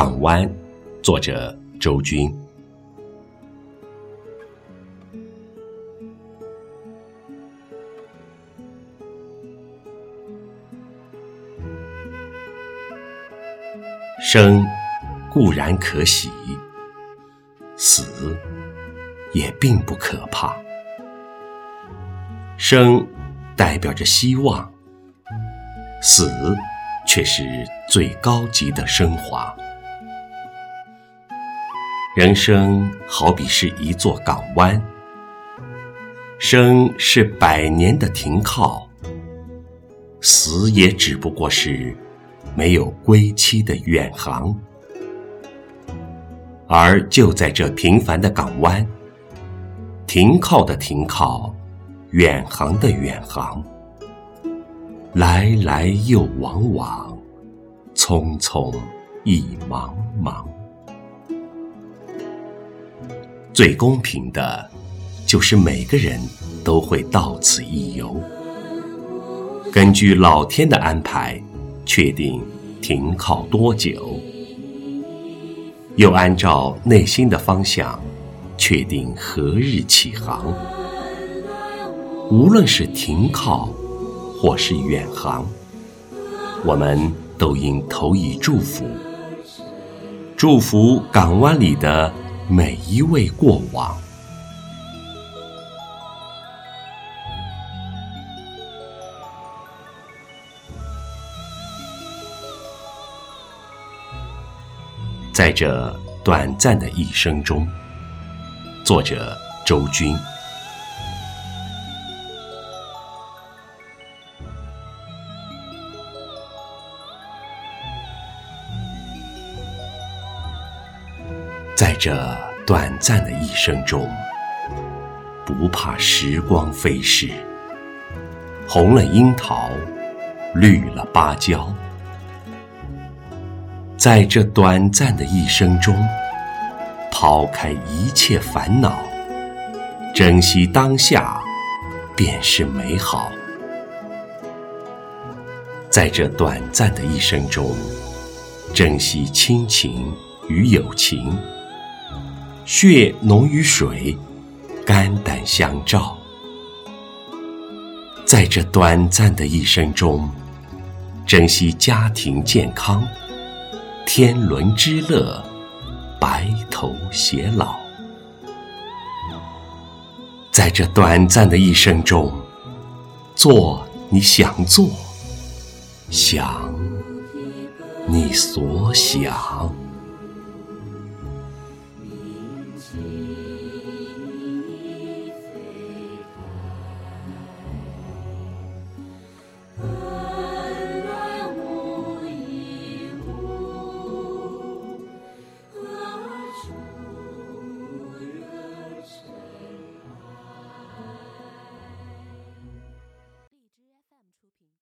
港湾，作者周军。生固然可喜，死也并不可怕。生代表着希望，死却是最高级的升华。人生好比是一座港湾，生是百年的停靠，死也只不过是。没有归期的远航，而就在这平凡的港湾，停靠的停靠，远航的远航，来来又往往，匆匆亦茫茫。最公平的，就是每个人都会到此一游，根据老天的安排。确定停靠多久，又按照内心的方向确定何日起航。无论是停靠，或是远航，我们都应投以祝福，祝福港湾里的每一位过往。在这短暂的一生中，作者周军。在这短暂的一生中，不怕时光飞逝，红了樱桃，绿了芭蕉。在这短暂的一生中，抛开一切烦恼，珍惜当下，便是美好。在这短暂的一生中，珍惜亲情与友情，血浓于水，肝胆相照。在这短暂的一生中，珍惜家庭健康。天伦之乐，白头偕老。在这短暂的一生中，做你想做，想你所想。